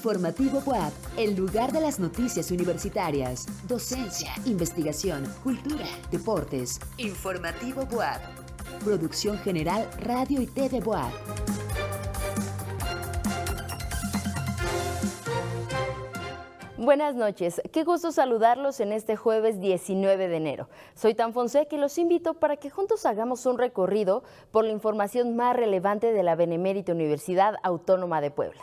Informativo WAP, el lugar de las noticias universitarias, docencia, investigación, cultura, deportes. Informativo WAP. Producción General Radio y TV WAP. Buenas noches, qué gusto saludarlos en este jueves 19 de enero. Soy Tan Fonseca y los invito para que juntos hagamos un recorrido por la información más relevante de la Benemérita Universidad Autónoma de Puebla.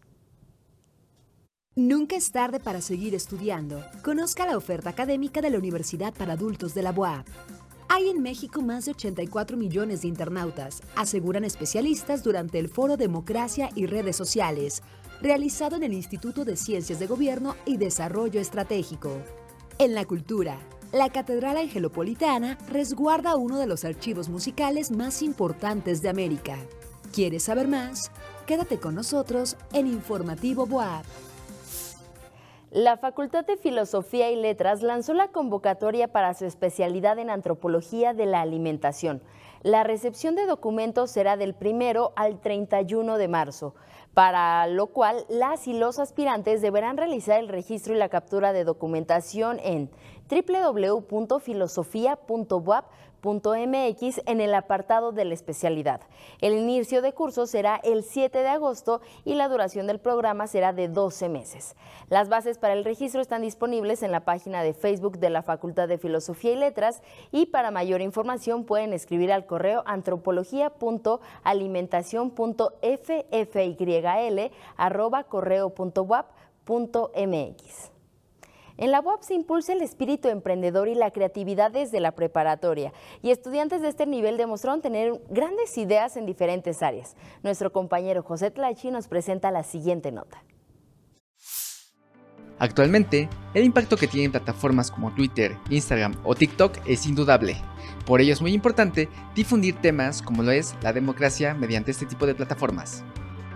Nunca es tarde para seguir estudiando. Conozca la oferta académica de la Universidad para Adultos de la UAP. Hay en México más de 84 millones de internautas, aseguran especialistas durante el foro Democracia y Redes Sociales, realizado en el Instituto de Ciencias de Gobierno y Desarrollo Estratégico. En la cultura, la Catedral Angelopolitana resguarda uno de los archivos musicales más importantes de América. ¿Quieres saber más? Quédate con nosotros en Informativo Boab. La Facultad de Filosofía y Letras lanzó la convocatoria para su especialidad en antropología de la alimentación. La recepción de documentos será del primero al 31 de marzo para lo cual las y los aspirantes deberán realizar el registro y la captura de documentación en www.filosofia.wap.mx en el apartado de la especialidad. El inicio de curso será el 7 de agosto y la duración del programa será de 12 meses. Las bases para el registro están disponibles en la página de Facebook de la Facultad de Filosofía y Letras y para mayor información pueden escribir al correo antropología.alimentación.fyl@correo.wap.mx. En la UAP se impulsa el espíritu emprendedor y la creatividad desde la preparatoria y estudiantes de este nivel demostraron tener grandes ideas en diferentes áreas. Nuestro compañero José Tlachi nos presenta la siguiente nota. Actualmente, el impacto que tienen plataformas como Twitter, Instagram o TikTok es indudable. Por ello es muy importante difundir temas como lo es la democracia mediante este tipo de plataformas.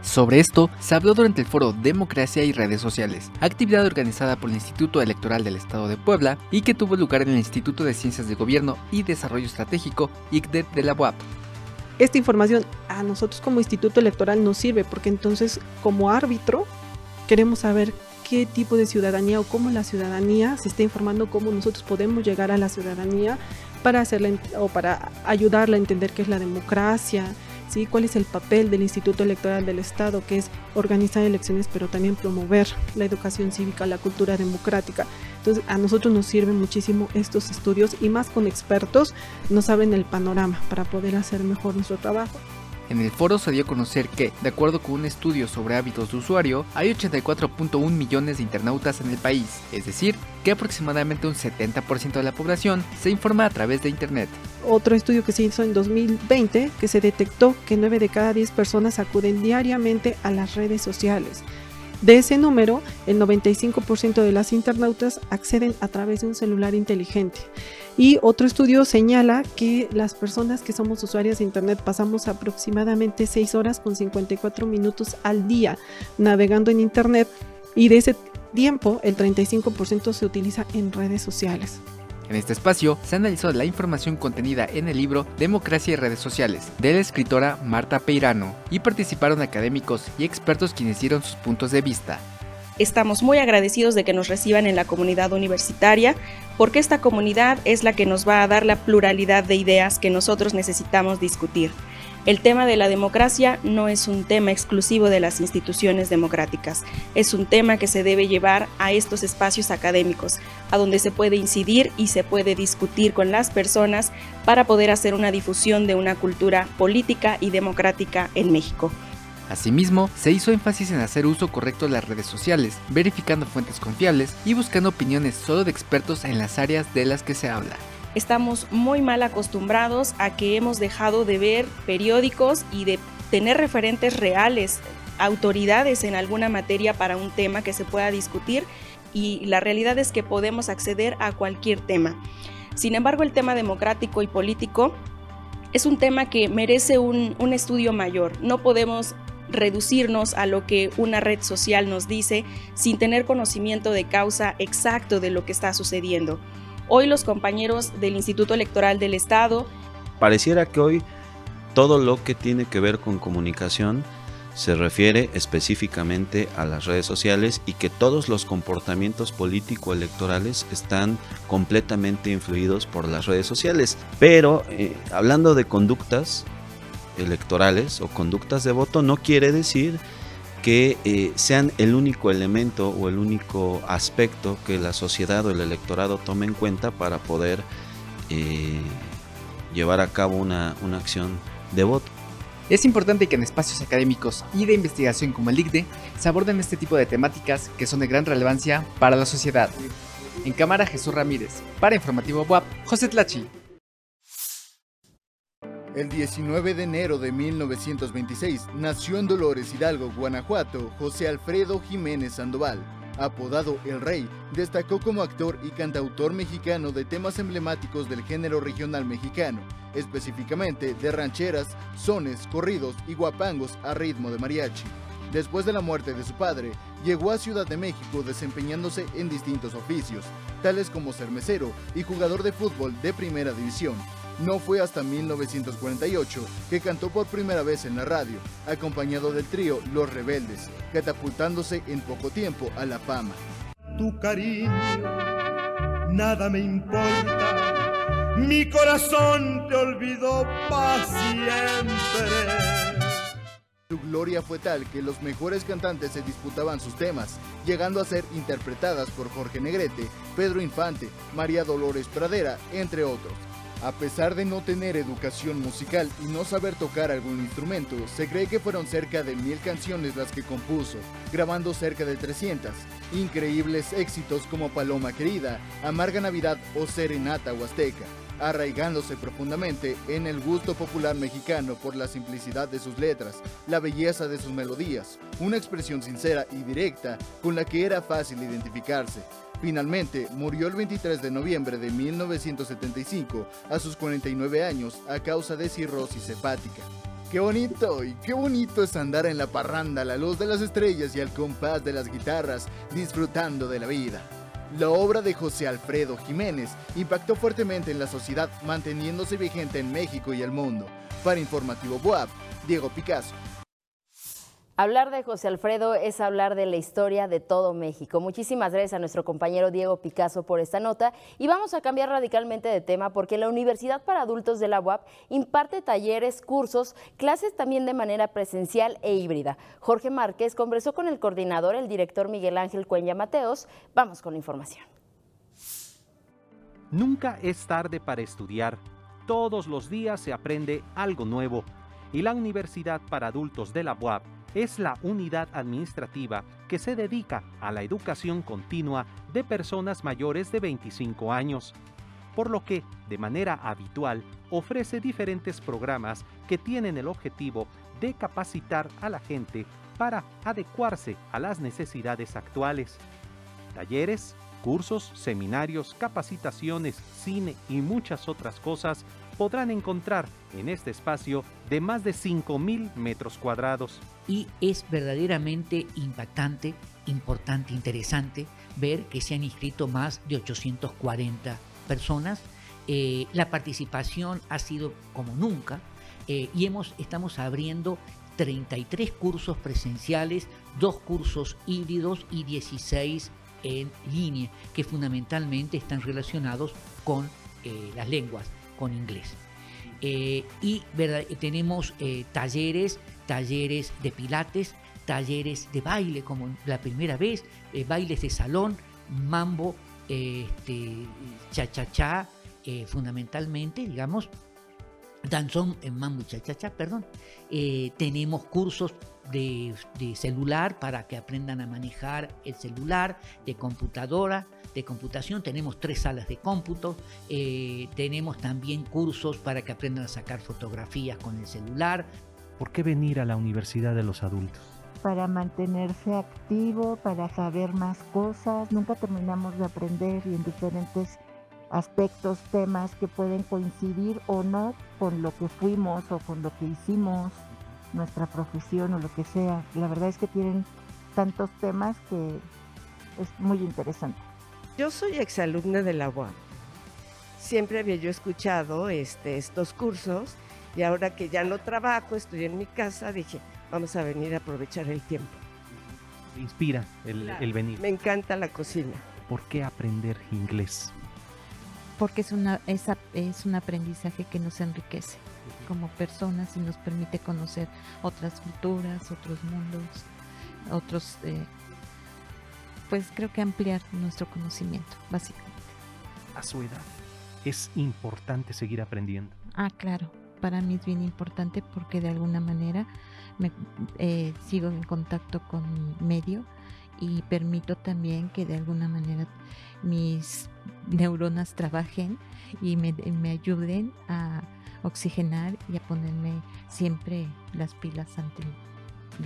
Sobre esto se habló durante el foro Democracia y Redes Sociales, actividad organizada por el Instituto Electoral del Estado de Puebla y que tuvo lugar en el Instituto de Ciencias de Gobierno y Desarrollo Estratégico ICDET de la UAP. Esta información a nosotros como Instituto Electoral nos sirve porque entonces como árbitro queremos saber qué tipo de ciudadanía o cómo la ciudadanía se está informando, cómo nosotros podemos llegar a la ciudadanía para hacerla o para ayudarla a entender qué es la democracia, ¿sí? cuál es el papel del Instituto Electoral del Estado, que es organizar elecciones, pero también promover la educación cívica, la cultura democrática. Entonces, a nosotros nos sirven muchísimo estos estudios y más con expertos nos abren el panorama para poder hacer mejor nuestro trabajo. En el foro se dio a conocer que, de acuerdo con un estudio sobre hábitos de usuario, hay 84.1 millones de internautas en el país, es decir, que aproximadamente un 70% de la población se informa a través de Internet. Otro estudio que se hizo en 2020 que se detectó que 9 de cada 10 personas acuden diariamente a las redes sociales. De ese número, el 95% de las internautas acceden a través de un celular inteligente. Y otro estudio señala que las personas que somos usuarias de Internet pasamos aproximadamente 6 horas con 54 minutos al día navegando en Internet y de ese tiempo el 35% se utiliza en redes sociales. En este espacio se analizó la información contenida en el libro Democracia y redes sociales de la escritora Marta Peirano y participaron académicos y expertos quienes dieron sus puntos de vista. Estamos muy agradecidos de que nos reciban en la comunidad universitaria porque esta comunidad es la que nos va a dar la pluralidad de ideas que nosotros necesitamos discutir. El tema de la democracia no es un tema exclusivo de las instituciones democráticas, es un tema que se debe llevar a estos espacios académicos, a donde se puede incidir y se puede discutir con las personas para poder hacer una difusión de una cultura política y democrática en México. Asimismo, se hizo énfasis en hacer uso correcto de las redes sociales, verificando fuentes confiables y buscando opiniones solo de expertos en las áreas de las que se habla estamos muy mal acostumbrados a que hemos dejado de ver periódicos y de tener referentes reales autoridades en alguna materia para un tema que se pueda discutir y la realidad es que podemos acceder a cualquier tema. Sin embargo, el tema democrático y político es un tema que merece un, un estudio mayor. No podemos reducirnos a lo que una red social nos dice sin tener conocimiento de causa exacto de lo que está sucediendo. Hoy los compañeros del Instituto Electoral del Estado... Pareciera que hoy todo lo que tiene que ver con comunicación se refiere específicamente a las redes sociales y que todos los comportamientos político-electorales están completamente influidos por las redes sociales. Pero eh, hablando de conductas electorales o conductas de voto, no quiere decir que eh, sean el único elemento o el único aspecto que la sociedad o el electorado tome en cuenta para poder eh, llevar a cabo una, una acción de voto. Es importante que en espacios académicos y de investigación como el ICDE se aborden este tipo de temáticas que son de gran relevancia para la sociedad. En cámara Jesús Ramírez, para Informativo WAP, José Tlachi. El 19 de enero de 1926 nació en Dolores Hidalgo, Guanajuato, José Alfredo Jiménez Sandoval. Apodado El Rey, destacó como actor y cantautor mexicano de temas emblemáticos del género regional mexicano, específicamente de rancheras, sones, corridos y guapangos a ritmo de mariachi. Después de la muerte de su padre, llegó a Ciudad de México desempeñándose en distintos oficios, tales como ser mesero y jugador de fútbol de primera división, no fue hasta 1948 que cantó por primera vez en la radio, acompañado del trío Los Rebeldes, catapultándose en poco tiempo a la fama. Tu cariño, nada me importa, mi corazón te olvidó para siempre. Su gloria fue tal que los mejores cantantes se disputaban sus temas, llegando a ser interpretadas por Jorge Negrete, Pedro Infante, María Dolores Pradera, entre otros. A pesar de no tener educación musical y no saber tocar algún instrumento, se cree que fueron cerca de mil canciones las que compuso, grabando cerca de 300. Increíbles éxitos como Paloma Querida, Amarga Navidad o Serenata Huasteca, arraigándose profundamente en el gusto popular mexicano por la simplicidad de sus letras, la belleza de sus melodías, una expresión sincera y directa con la que era fácil identificarse, Finalmente, murió el 23 de noviembre de 1975 a sus 49 años a causa de cirrosis hepática. Qué bonito y qué bonito es andar en la parranda a la luz de las estrellas y al compás de las guitarras, disfrutando de la vida. La obra de José Alfredo Jiménez impactó fuertemente en la sociedad, manteniéndose vigente en México y el mundo. Para Informativo Boab, Diego Picasso. Hablar de José Alfredo es hablar de la historia de todo México. Muchísimas gracias a nuestro compañero Diego Picasso por esta nota y vamos a cambiar radicalmente de tema porque la Universidad para Adultos de la UAP imparte talleres, cursos, clases también de manera presencial e híbrida. Jorge Márquez conversó con el coordinador, el director Miguel Ángel Cuenya Mateos. Vamos con la información. Nunca es tarde para estudiar. Todos los días se aprende algo nuevo y la Universidad para Adultos de la UAP es la unidad administrativa que se dedica a la educación continua de personas mayores de 25 años, por lo que, de manera habitual, ofrece diferentes programas que tienen el objetivo de capacitar a la gente para adecuarse a las necesidades actuales. Talleres, cursos, seminarios, capacitaciones, cine y muchas otras cosas podrán encontrar en este espacio de más de 5.000 metros cuadrados. Y es verdaderamente impactante, importante, interesante ver que se han inscrito más de 840 personas. Eh, la participación ha sido como nunca eh, y hemos, estamos abriendo 33 cursos presenciales, dos cursos híbridos y 16 en línea, que fundamentalmente están relacionados con eh, las lenguas con inglés. Eh, y tenemos eh, talleres, talleres de pilates, talleres de baile, como la primera vez, eh, bailes de salón, mambo, este, cha-cha-cha, fundamentalmente, digamos, danzón en mambo y cha-cha-cha, perdón. tenemos cursos de, celular para que aprendan a manejar el celular, de computadora, de computación. Tenemos tres salas de cómputo. Eh, tenemos también cursos para que aprendan a sacar fotografías con el celular. ¿Por qué venir a la Universidad de los Adultos? para mantenerse activo, para saber más cosas. Nunca terminamos de aprender y en diferentes aspectos, temas que pueden coincidir o no con lo que fuimos o con lo que hicimos, nuestra profesión o lo que sea. La verdad es que tienen tantos temas que es muy interesante. Yo soy exalumna de la UAM. Siempre había yo escuchado este, estos cursos y ahora que ya no trabajo, estoy en mi casa, dije, vamos a venir a aprovechar el tiempo. ¿Te inspira el, el venir? Me encanta la cocina. ¿Por qué aprender inglés? Porque es, una, es, es un aprendizaje que nos enriquece como personas y nos permite conocer otras culturas, otros mundos, otros, eh, pues creo que ampliar nuestro conocimiento, básicamente. A su edad, es importante seguir aprendiendo. Ah, claro, para mí es bien importante porque de alguna manera me, eh, sigo en contacto con mi medio y permito también que de alguna manera mis neuronas trabajen y me, me ayuden a oxigenar y a ponerme siempre las pilas ante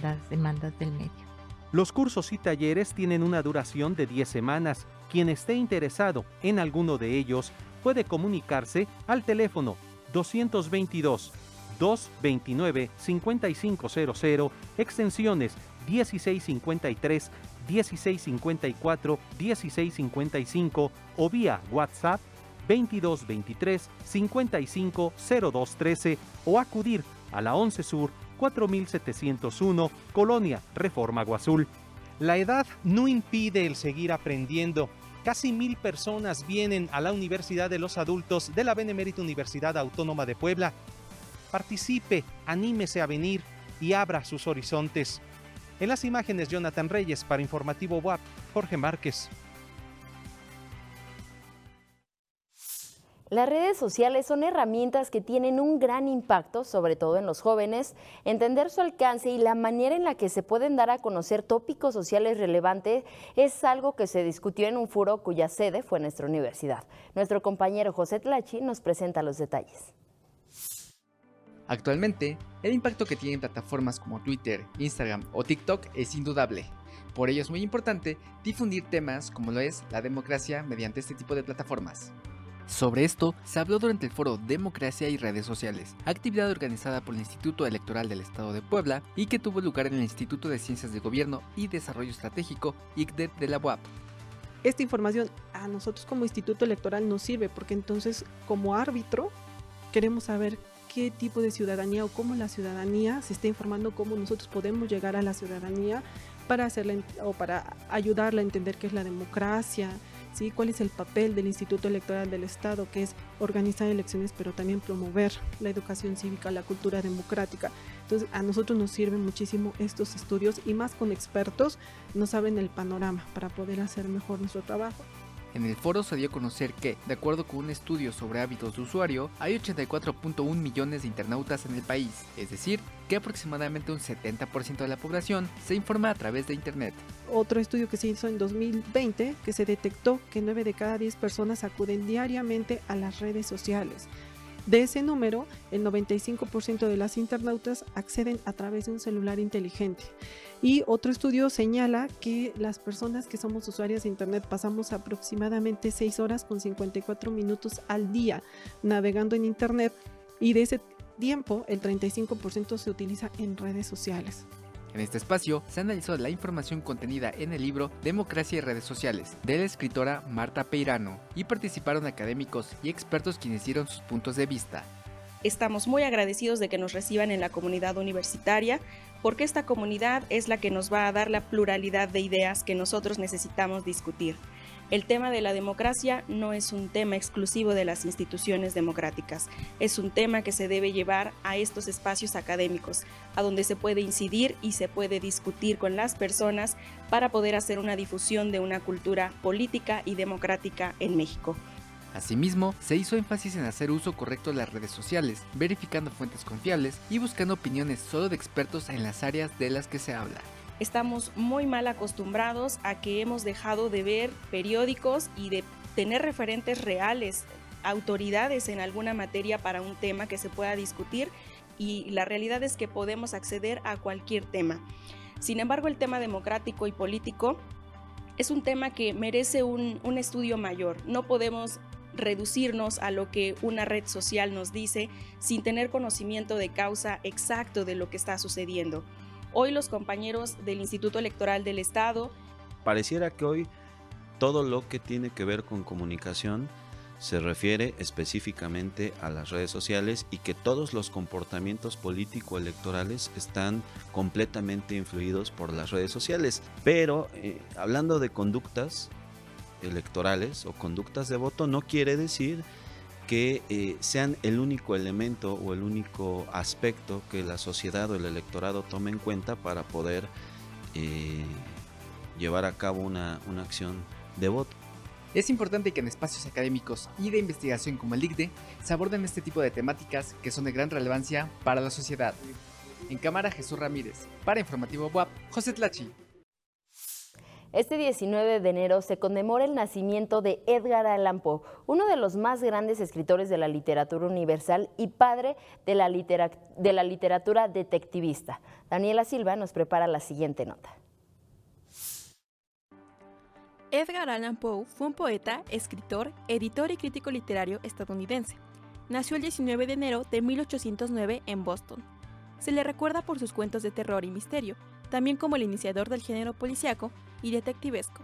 las demandas del medio. Los cursos y talleres tienen una duración de 10 semanas. Quien esté interesado en alguno de ellos puede comunicarse al teléfono 222 229 5500 extensiones 1653, 1654, 1655 o vía WhatsApp 2223 55 0213 o acudir a la 11 Sur 4701, Colonia Reforma Guazul. La edad no impide el seguir aprendiendo. Casi mil personas vienen a la Universidad de los Adultos de la Benemérita Universidad Autónoma de Puebla. Participe, anímese a venir y abra sus horizontes. En las imágenes, Jonathan Reyes para Informativo WAP, Jorge Márquez. Las redes sociales son herramientas que tienen un gran impacto, sobre todo en los jóvenes. Entender su alcance y la manera en la que se pueden dar a conocer tópicos sociales relevantes es algo que se discutió en un foro cuya sede fue nuestra universidad. Nuestro compañero José Tlachi nos presenta los detalles. Actualmente, el impacto que tienen plataformas como Twitter, Instagram o TikTok es indudable. Por ello es muy importante difundir temas como lo es la democracia mediante este tipo de plataformas. Sobre esto se habló durante el foro Democracia y redes sociales, actividad organizada por el Instituto Electoral del Estado de Puebla y que tuvo lugar en el Instituto de Ciencias de Gobierno y Desarrollo Estratégico ICDET de la UAP. Esta información a nosotros como Instituto Electoral nos sirve porque entonces como árbitro queremos saber qué tipo de ciudadanía o cómo la ciudadanía se está informando, cómo nosotros podemos llegar a la ciudadanía para hacerla o para ayudarla a entender qué es la democracia, ¿sí? cuál es el papel del Instituto Electoral del Estado, que es organizar elecciones, pero también promover la educación cívica, la cultura democrática. Entonces, a nosotros nos sirven muchísimo estos estudios y más con expertos nos abren el panorama para poder hacer mejor nuestro trabajo. En el foro se dio a conocer que, de acuerdo con un estudio sobre hábitos de usuario, hay 84.1 millones de internautas en el país, es decir, que aproximadamente un 70% de la población se informa a través de Internet. Otro estudio que se hizo en 2020 que se detectó que 9 de cada 10 personas acuden diariamente a las redes sociales. De ese número, el 95% de las internautas acceden a través de un celular inteligente. Y otro estudio señala que las personas que somos usuarias de Internet pasamos aproximadamente 6 horas con 54 minutos al día navegando en Internet y de ese tiempo el 35% se utiliza en redes sociales. En este espacio se analizó la información contenida en el libro Democracia y redes sociales de la escritora Marta Peirano y participaron académicos y expertos quienes dieron sus puntos de vista. Estamos muy agradecidos de que nos reciban en la comunidad universitaria porque esta comunidad es la que nos va a dar la pluralidad de ideas que nosotros necesitamos discutir. El tema de la democracia no es un tema exclusivo de las instituciones democráticas, es un tema que se debe llevar a estos espacios académicos, a donde se puede incidir y se puede discutir con las personas para poder hacer una difusión de una cultura política y democrática en México. Asimismo, se hizo énfasis en hacer uso correcto de las redes sociales, verificando fuentes confiables y buscando opiniones solo de expertos en las áreas de las que se habla estamos muy mal acostumbrados a que hemos dejado de ver periódicos y de tener referentes reales, autoridades en alguna materia para un tema que se pueda discutir y la realidad es que podemos acceder a cualquier tema. Sin embargo, el tema democrático y político es un tema que merece un, un estudio mayor. No podemos reducirnos a lo que una red social nos dice sin tener conocimiento de causa exacto de lo que está sucediendo. Hoy los compañeros del Instituto Electoral del Estado... Pareciera que hoy todo lo que tiene que ver con comunicación se refiere específicamente a las redes sociales y que todos los comportamientos político-electorales están completamente influidos por las redes sociales. Pero eh, hablando de conductas electorales o conductas de voto, no quiere decir que eh, sean el único elemento o el único aspecto que la sociedad o el electorado tome en cuenta para poder eh, llevar a cabo una, una acción de voto. Es importante que en espacios académicos y de investigación como el DICDE se aborden este tipo de temáticas que son de gran relevancia para la sociedad. En cámara Jesús Ramírez, para Informativo WAP, José Tlachi. Este 19 de enero se conmemora el nacimiento de Edgar Allan Poe, uno de los más grandes escritores de la literatura universal y padre de la, literatura detectivista. Daniela Silva nos prepara la siguiente nota. Edgar Allan Poe fue un poeta, escritor, editor y crítico literario estadounidense. Nació el 19 de enero de 1809 en Boston. Se le recuerda por sus cuentos de terror y misterio, también como el iniciador del género policíaco y detectivesco.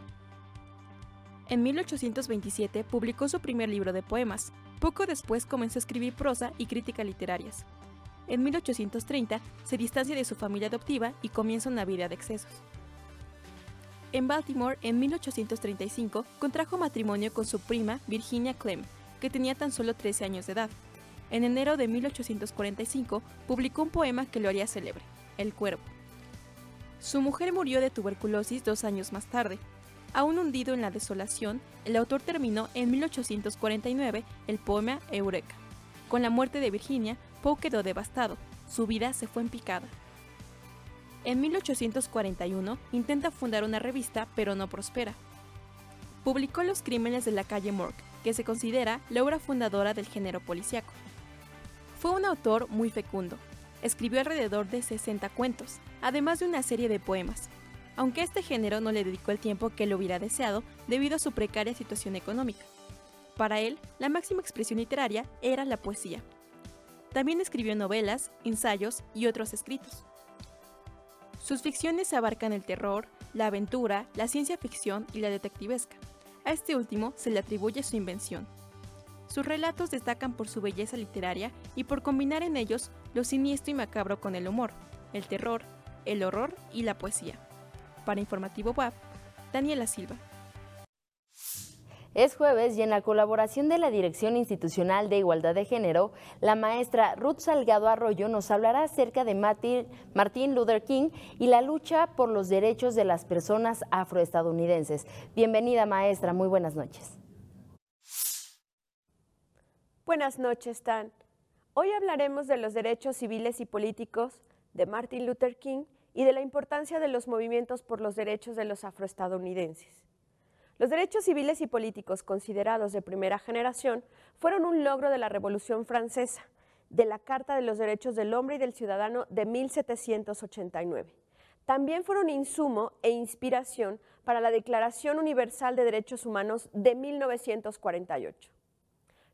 En 1827 publicó su primer libro de poemas. Poco después comenzó a escribir prosa y crítica literarias. En 1830 se distancia de su familia adoptiva y comienza una vida de excesos. En Baltimore, en 1835, contrajo matrimonio con su prima Virginia Clem, que tenía tan solo 13 años de edad. En enero de 1845 publicó un poema que lo haría célebre, El Cuervo. Su mujer murió de tuberculosis dos años más tarde. Aún hundido en la desolación, el autor terminó en 1849 el poema Eureka. Con la muerte de Virginia, Poe quedó devastado. Su vida se fue en picada. En 1841 intenta fundar una revista, pero no prospera. Publicó Los Crímenes de la calle Morgue, que se considera la obra fundadora del género policiaco. Fue un autor muy fecundo. Escribió alrededor de 60 cuentos, además de una serie de poemas, aunque este género no le dedicó el tiempo que le hubiera deseado debido a su precaria situación económica. Para él, la máxima expresión literaria era la poesía. También escribió novelas, ensayos y otros escritos. Sus ficciones abarcan el terror, la aventura, la ciencia ficción y la detectivesca. A este último se le atribuye su invención. Sus relatos destacan por su belleza literaria y por combinar en ellos lo siniestro y macabro con el humor, el terror, el horror y la poesía. Para Informativo WAP, Daniela Silva. Es jueves y en la colaboración de la Dirección Institucional de Igualdad de Género, la maestra Ruth Salgado Arroyo nos hablará acerca de Martin Luther King y la lucha por los derechos de las personas afroestadounidenses. Bienvenida maestra, muy buenas noches. Buenas noches, Tan. Hoy hablaremos de los derechos civiles y políticos de Martin Luther King y de la importancia de los movimientos por los derechos de los afroestadounidenses. Los derechos civiles y políticos considerados de primera generación fueron un logro de la Revolución Francesa, de la Carta de los Derechos del Hombre y del Ciudadano de 1789. También fueron insumo e inspiración para la Declaración Universal de Derechos Humanos de 1948.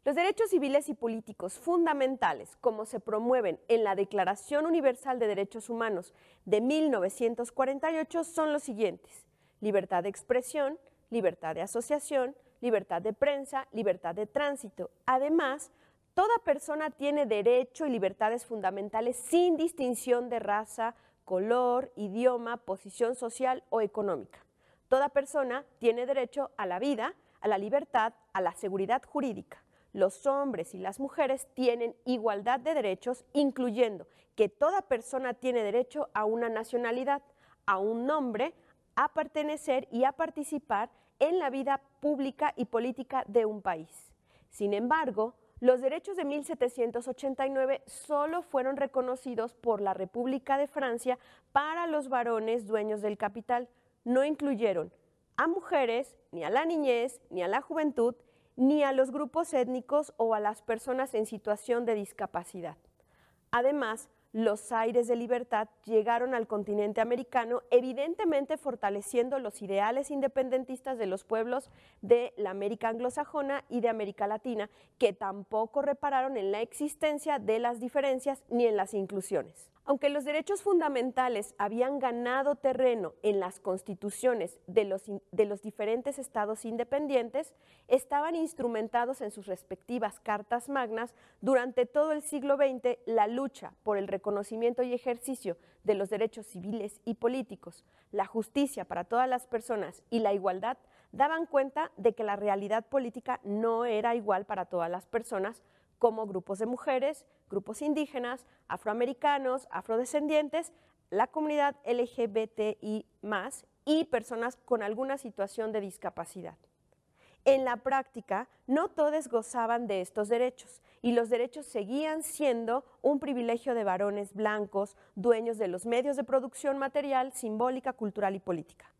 Los derechos civiles y políticos fundamentales, como se promueven en la Declaración Universal de Derechos Humanos de 1948, son los siguientes. Libertad de expresión, libertad de asociación, libertad de prensa, libertad de tránsito. Además, toda persona tiene derecho y libertades fundamentales sin distinción de raza, color, idioma, posición social o económica. Toda persona tiene derecho a la vida, a la libertad, a la seguridad jurídica. Los hombres y las mujeres tienen igualdad de derechos, incluyendo que toda persona tiene derecho a una nacionalidad, a un nombre, a pertenecer y a participar en la vida pública y política de un país. Sin embargo, los derechos de 1789 solo fueron reconocidos por la República de Francia para los varones dueños del capital. No incluyeron a mujeres, ni a la niñez, ni a la juventud, ni a los grupos étnicos o a las personas en situación de discapacidad. Además, los aires de libertad llegaron al continente americano, evidentemente fortaleciendo los ideales independentistas de los pueblos de la América anglosajona y de América Latina, que tampoco repararon en la existencia de las diferencias ni en las inclusiones. Aunque los derechos fundamentales habían ganado terreno en las constituciones de los, diferentes estados independientes, estaban instrumentados en sus respectivas cartas magnas durante todo el siglo XX la lucha por el reconocimiento y ejercicio de los derechos civiles y políticos, la justicia para todas las personas y la igualdad daban cuenta de que la realidad política no era igual para todas las personas, como grupos de mujeres, grupos indígenas, afroamericanos, afrodescendientes, la comunidad LGBTI y personas con alguna situación de discapacidad. En la práctica, no todos gozaban de estos derechos y los derechos seguían siendo un privilegio de varones blancos, dueños de los medios de producción material, simbólica, cultural y política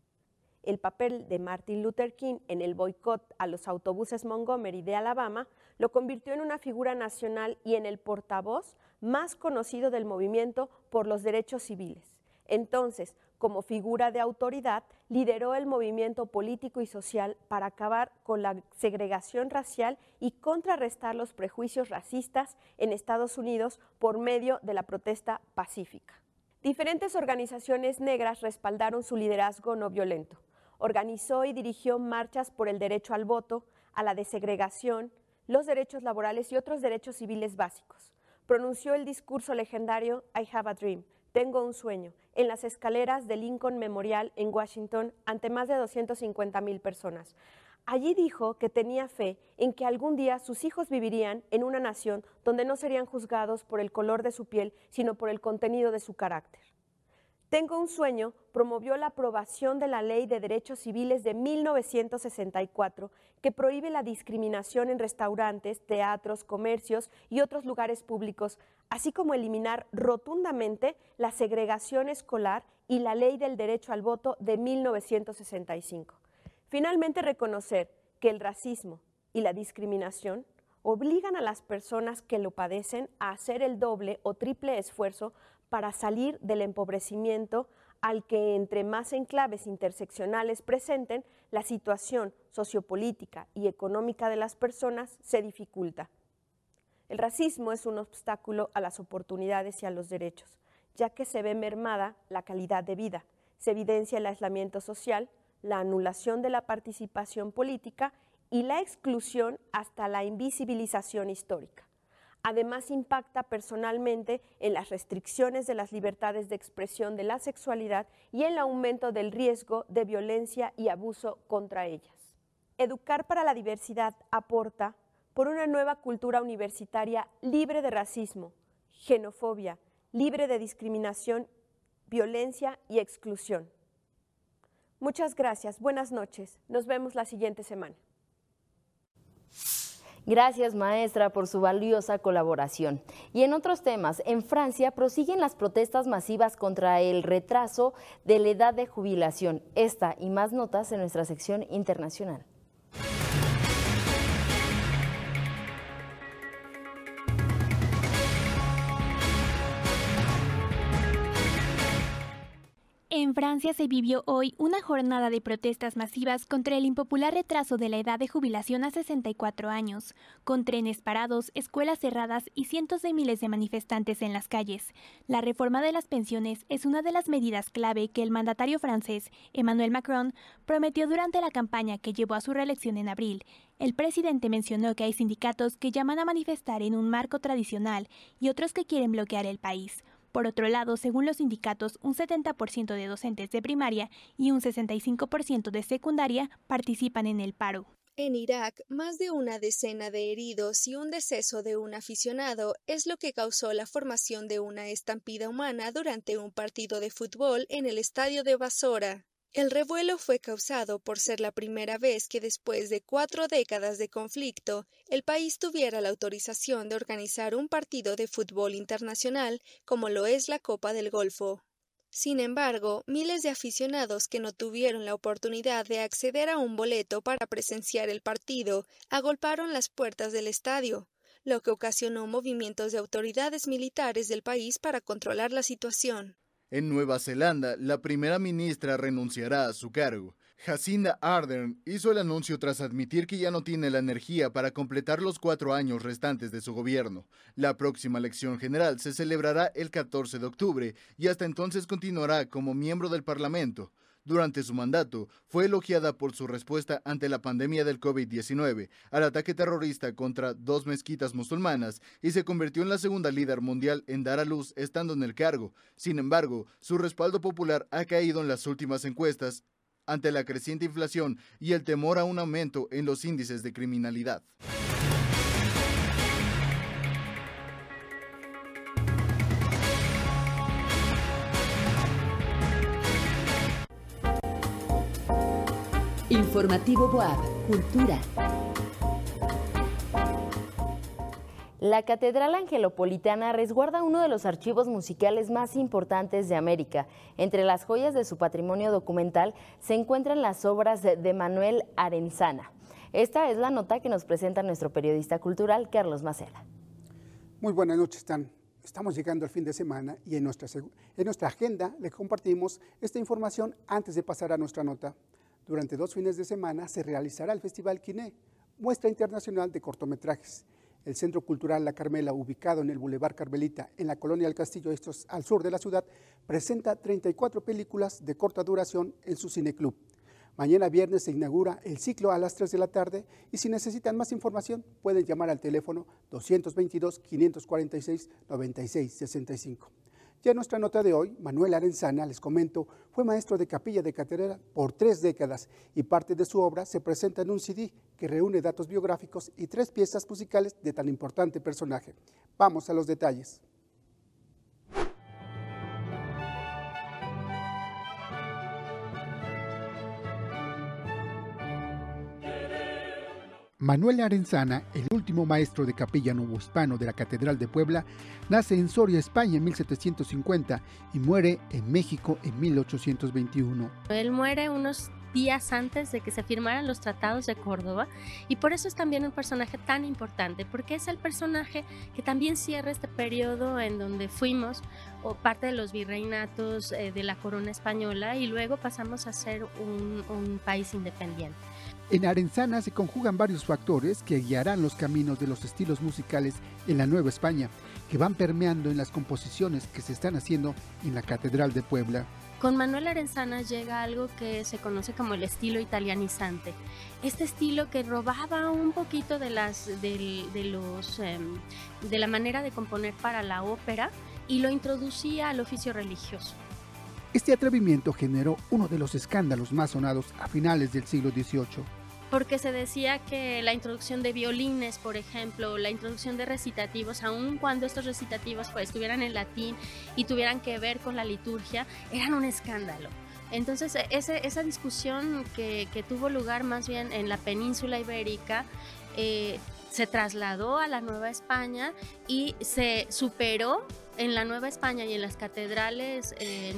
el papel de Martin Luther King en el boicot a los autobuses Montgomery de Alabama lo convirtió en una figura nacional y en el portavoz más conocido del movimiento por los derechos civiles. Entonces, como figura de autoridad, lideró el movimiento político y social para acabar con la segregación racial y contrarrestar los prejuicios racistas en Estados Unidos por medio de la protesta pacífica. Diferentes organizaciones negras respaldaron su liderazgo no violento organizó y dirigió marchas por el derecho al voto, a la desegregación, los derechos laborales y otros derechos civiles básicos. Pronunció el discurso legendario I have a dream, tengo un sueño, en las escaleras de Lincoln Memorial en Washington ante más de 250 mil personas. Allí dijo que tenía fe en que algún día sus hijos vivirían en una nación donde no serían juzgados por el color de su piel, sino por el contenido de su carácter. Tengo un sueño promovió la aprobación de la Ley de Derechos Civiles de 1964 que prohíbe la discriminación en restaurantes, teatros, comercios y otros lugares públicos, así como eliminar rotundamente la segregación escolar y la Ley del Derecho al Voto de 1965. Finalmente, reconocer que el racismo y la discriminación obligan a las personas que lo padecen a hacer el doble o triple esfuerzo para salir del empobrecimiento al que entre más enclaves interseccionales presenten, la situación sociopolítica y económica de las personas se dificulta. El racismo es un obstáculo a las oportunidades y a los derechos, ya que se ve mermada la calidad de vida, se evidencia el aislamiento social, la anulación de la participación política y la exclusión hasta la invisibilización histórica. Además, impacta personalmente en las restricciones de las libertades de expresión de la sexualidad y el aumento del riesgo de violencia y abuso contra ellas. Educar para la diversidad aporta por una nueva cultura universitaria libre de racismo, xenofobia, libre de discriminación, violencia y exclusión. Muchas gracias, buenas noches, nos vemos la siguiente semana. Gracias, maestra, por su valiosa colaboración. Y en otros temas, en Francia prosiguen las protestas masivas contra el retraso de la edad de jubilación. Esta y más notas en nuestra sección internacional. En Francia se vivió hoy una jornada de protestas masivas contra el impopular retraso de la edad de jubilación a 64 años, con trenes parados, escuelas cerradas y cientos de miles de manifestantes en las calles. La reforma de las pensiones es una de las medidas clave que el mandatario francés, Emmanuel Macron, prometió durante la campaña que llevó a su reelección en abril. El presidente mencionó que hay sindicatos que llaman a manifestar en un marco tradicional y otros que quieren bloquear el país. Por otro lado, según los sindicatos, un 70% de docentes de primaria y un 65% de secundaria participan en el paro. En Irak, más de una decena de heridos y un deceso de un aficionado es lo que causó la formación de una estampida humana durante un partido de fútbol en el estadio de Basora. El revuelo fue causado por ser la primera vez que después de cuatro décadas de conflicto, el país tuviera la autorización de organizar un partido de fútbol internacional como lo es la Copa del Golfo. Sin embargo, miles de aficionados que no tuvieron la oportunidad de acceder a un boleto para presenciar el partido agolparon las puertas del estadio, lo que ocasionó movimientos de autoridades militares del país para controlar la situación. En Nueva Zelanda, la primera ministra renunciará a su cargo. Jacinda Ardern hizo el anuncio tras admitir que ya no tiene la energía para completar los cuatro años restantes de su gobierno. La próxima elección general se celebrará el 14 de octubre y hasta entonces continuará como miembro del Parlamento. Durante su mandato, fue elogiada por su respuesta ante la pandemia del COVID-19, al ataque terrorista contra dos mezquitas musulmanas y se convirtió en la segunda líder mundial en dar a luz estando en el cargo. Sin embargo, su respaldo popular ha caído en las últimas encuestas ante la creciente inflación y el temor a un aumento en los índices de criminalidad. Informativo Boab, Cultura. La Catedral Angelopolitana resguarda uno de los archivos musicales más importantes de América. Entre las joyas de su patrimonio documental se encuentran las obras de Manuel Arenzana. Esta es la nota que nos presenta nuestro periodista cultural, Carlos Maceda. Muy buenas noches, Stan. Estamos llegando al fin de semana y en nuestra, en nuestra agenda le compartimos esta información antes de pasar a nuestra nota. Durante dos fines de semana se realizará el Festival Quiné, muestra internacional de cortometrajes. El Centro Cultural La Carmela, ubicado en el Boulevard Carmelita, en la colonia del Castillo, esto al sur de la ciudad, presenta 34 películas de corta duración en su cineclub. Mañana viernes se inaugura el ciclo a las 3 de la tarde y si necesitan más información pueden llamar al teléfono 222-546-9665. Ya en nuestra nota de hoy, Manuel Arenzana, les comento, fue maestro de capilla de catedral por tres décadas y parte de su obra se presenta en un CD que reúne datos biográficos y tres piezas musicales de tan importante personaje. Vamos a los detalles. Manuel Arenzana, el último maestro de capilla hispano de la Catedral de Puebla, nace en Soria, España en 1750 y muere en México en 1821. Él muere unos días antes de que se firmaran los tratados de Córdoba y por eso es también un personaje tan importante, porque es el personaje que también cierra este periodo en donde fuimos o parte de los virreinatos eh, de la corona española y luego pasamos a ser un país independiente. En Arenzana se conjugan varios factores que guiarán los caminos de los estilos musicales en la Nueva España, que van permeando en las composiciones que se están haciendo en la Catedral de Puebla. Con Manuel Arenzana llega algo que se conoce como el estilo italianizante. Este estilo que robaba un poquito de, las, de, los, em, de la manera de componer para la ópera y lo introducía al oficio religioso. Este atrevimiento generó uno de los escándalos más sonados a finales del siglo XVIII porque se decía que la introducción de violines, por ejemplo, la introducción de recitativos, aun cuando estos recitativos pues, estuvieran en latín y tuvieran que ver con la liturgia, eran un escándalo. Entonces, ese, esa discusión que, tuvo lugar más bien en la península ibérica, eh, se trasladó a la Nueva España y se superó en la Nueva España y en las catedrales eh,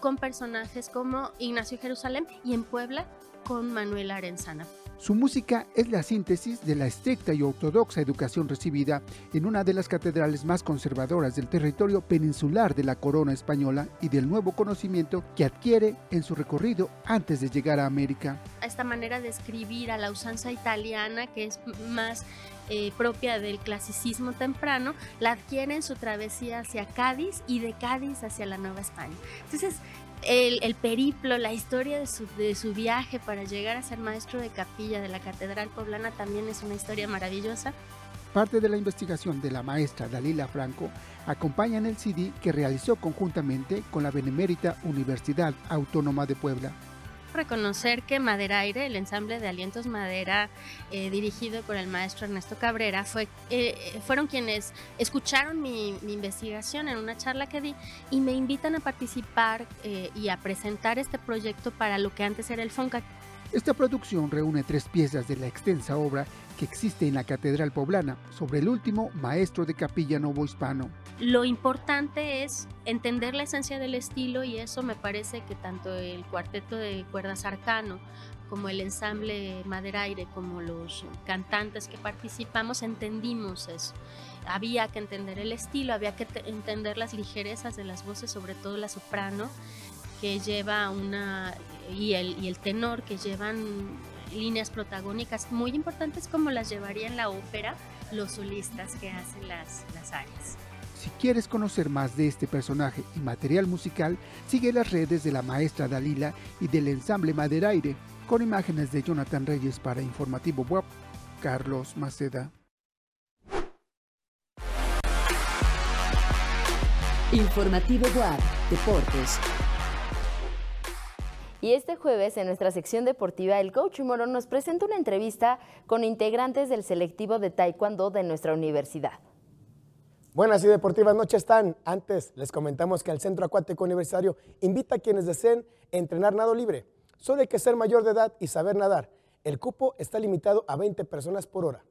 con personajes como Ignacio Jerusalén y en Puebla con Manuel Arenzana. Su música es la síntesis de la estricta y ortodoxa educación recibida en una de las catedrales más conservadoras del territorio peninsular de la corona española y del nuevo conocimiento que adquiere en su recorrido antes de llegar a América. Esta manera de escribir a la usanza italiana, que es más eh, propia del clasicismo temprano, la adquiere en su travesía hacia Cádiz y de Cádiz hacia la Nueva España. Entonces, el, periplo, la historia de su, de su, viaje para llegar a ser maestro de capilla de la Catedral Poblana también es una historia maravillosa. Parte de la investigación de la maestra Dalila Franco acompaña en el CD que realizó conjuntamente con la Benemérita Universidad Autónoma de Puebla reconocer que Madera Aire, el ensamble de Alientos Madera, eh, dirigido por el maestro Ernesto Cabrera, fue, eh, fueron quienes escucharon mi, investigación en una charla que di y me invitan a participar eh, y a presentar este proyecto para lo que antes era el FONCA. Esta producción reúne tres piezas de la extensa obra que existe en la Catedral Poblana sobre el último maestro de capilla novohispano. Lo importante es entender la esencia del estilo y eso me parece que tanto el cuarteto de cuerdas arcano como el ensamble Maderaire, como los cantantes que participamos, entendimos eso. Había que entender el estilo, había que entender las ligerezas de las voces, sobre todo la soprano, que lleva una, y el, y el tenor, que llevan líneas protagónicas muy importantes como las llevaría en la ópera los solistas que hacen las, las áreas. Si quieres conocer más de este personaje y material musical, sigue las redes de la maestra Dalila y del ensamble Maderaire, con imágenes de Jonathan Reyes para Informativo Web, Carlos Maceda. Informativo Web, Deportes. Y este jueves, en nuestra sección deportiva, el coach Moro nos presenta una entrevista con integrantes del selectivo de Taekwondo de nuestra universidad. Buenas y deportivas noches están. Antes les comentamos que el Centro Acuático Universitario invita a quienes deseen entrenar nado libre. Solo hay que ser mayor de edad y saber nadar. El cupo está limitado a 20 personas por hora.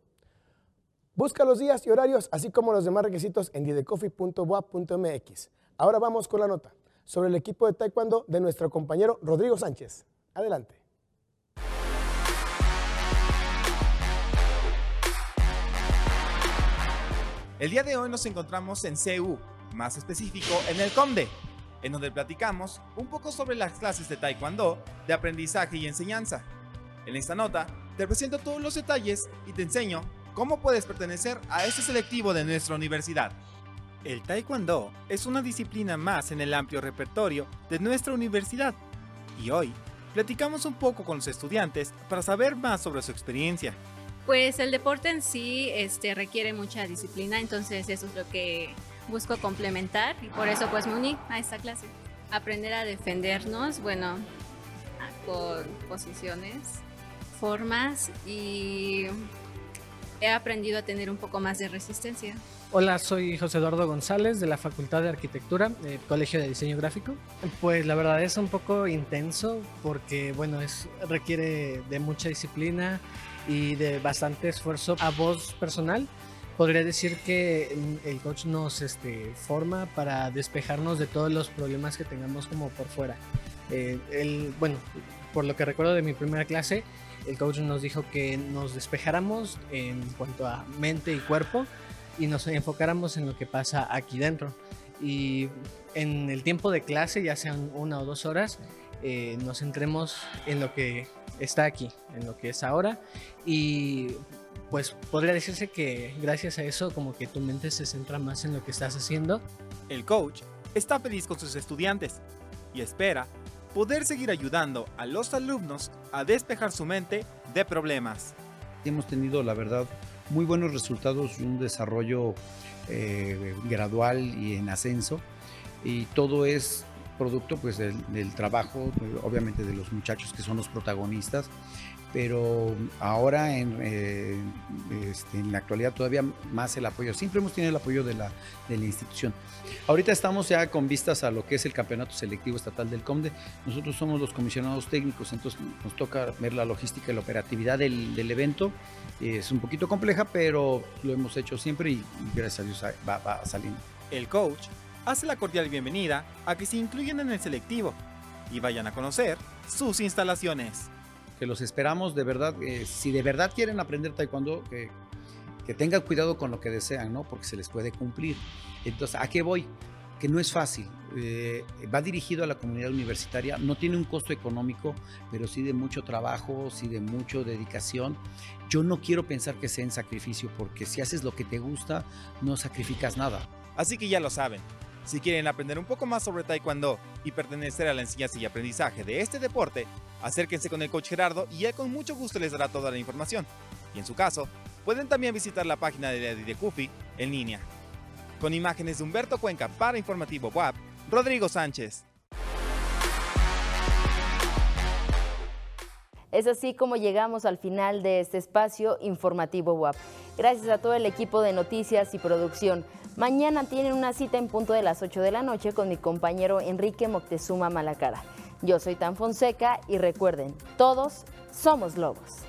Busca los días y horarios, así como los demás requisitos en didecoffee.boa.mx. Ahora vamos con la nota sobre el equipo de taekwondo de nuestro compañero Rodrigo Sánchez. Adelante. El día de hoy nos encontramos en CU, más específico en el COMDE, en donde platicamos un poco sobre las clases de Taekwondo, de aprendizaje y enseñanza. En esta nota te presento todos los detalles y te enseño cómo puedes pertenecer a este selectivo de nuestra universidad. El taekwondo es una disciplina más en el amplio repertorio de nuestra universidad y hoy platicamos un poco con los estudiantes para saber más sobre su experiencia. Pues el deporte en sí este, requiere mucha disciplina, entonces eso es lo que busco complementar y por eso pues me uní a esta clase. Aprender a defendernos, bueno, por posiciones, formas y he aprendido a tener un poco más de resistencia. Hola, soy José Eduardo González de la Facultad de Arquitectura, eh, Colegio de Diseño Gráfico. Pues la verdad es un poco intenso porque, bueno, es, requiere de mucha disciplina y de bastante esfuerzo a voz personal. Podría decir que el coach nos este, forma para despejarnos de todos los problemas que tengamos como por fuera. Eh, bueno, por lo que recuerdo de mi primera clase, el coach nos dijo que nos despejáramos en cuanto a mente y cuerpo y nos enfocáramos en lo que pasa aquí dentro. Y en el tiempo de clase, ya sean una o dos horas, eh, nos centremos en lo que está aquí, en lo que es ahora. Y pues podría decirse que gracias a eso como que tu mente se centra más en lo que estás haciendo. El coach está feliz con sus estudiantes y espera poder seguir ayudando a los alumnos a despejar su mente de problemas. Hemos tenido, la verdad, muy buenos resultados un desarrollo eh, gradual y en ascenso. Y todo es producto pues del, del, trabajo, obviamente de los muchachos que son los protagonistas, pero ahora en, eh, este, en, la actualidad todavía más el apoyo. Siempre hemos tenido el apoyo de la, de la, institución. Ahorita estamos ya con vistas a lo que es el campeonato selectivo estatal del COMDE. Nosotros somos los comisionados técnicos, entonces nos toca ver la logística y la operatividad del, del evento. Es un poquito compleja, pero lo hemos hecho siempre y gracias a Dios va, va saliendo. El coach hace la cordial bienvenida a que se incluyan en el selectivo y vayan a conocer sus instalaciones que los esperamos de verdad, eh, si de verdad quieren aprender taekwondo, que, que tengan cuidado con lo que desean, ¿no? Porque se les puede cumplir. Entonces, ¿a qué voy? Que no es fácil. Eh, va dirigido a la comunidad universitaria, no tiene un costo económico, pero sí de mucho trabajo, sí de mucha dedicación. Yo no quiero pensar que sea en sacrificio, porque si haces lo que te gusta, no sacrificas nada. Así que ya lo saben. Si quieren aprender un poco más sobre Taekwondo y pertenecer a la enseñanza y aprendizaje de este deporte, acérquense con el coach Gerardo y él con mucho gusto les dará toda la información. Y en su caso, pueden también visitar la página de la Cufi en línea. Con imágenes de Humberto Cuenca para Informativo WAP, Rodrigo Sánchez. Es así como llegamos al final de este espacio informativo WAP. Gracias a todo el equipo de noticias y producción. Mañana tienen una cita en punto de las 8 de la noche con mi compañero Enrique Moctezuma Malacara. Yo soy Tan Fonseca y recuerden, todos somos lobos.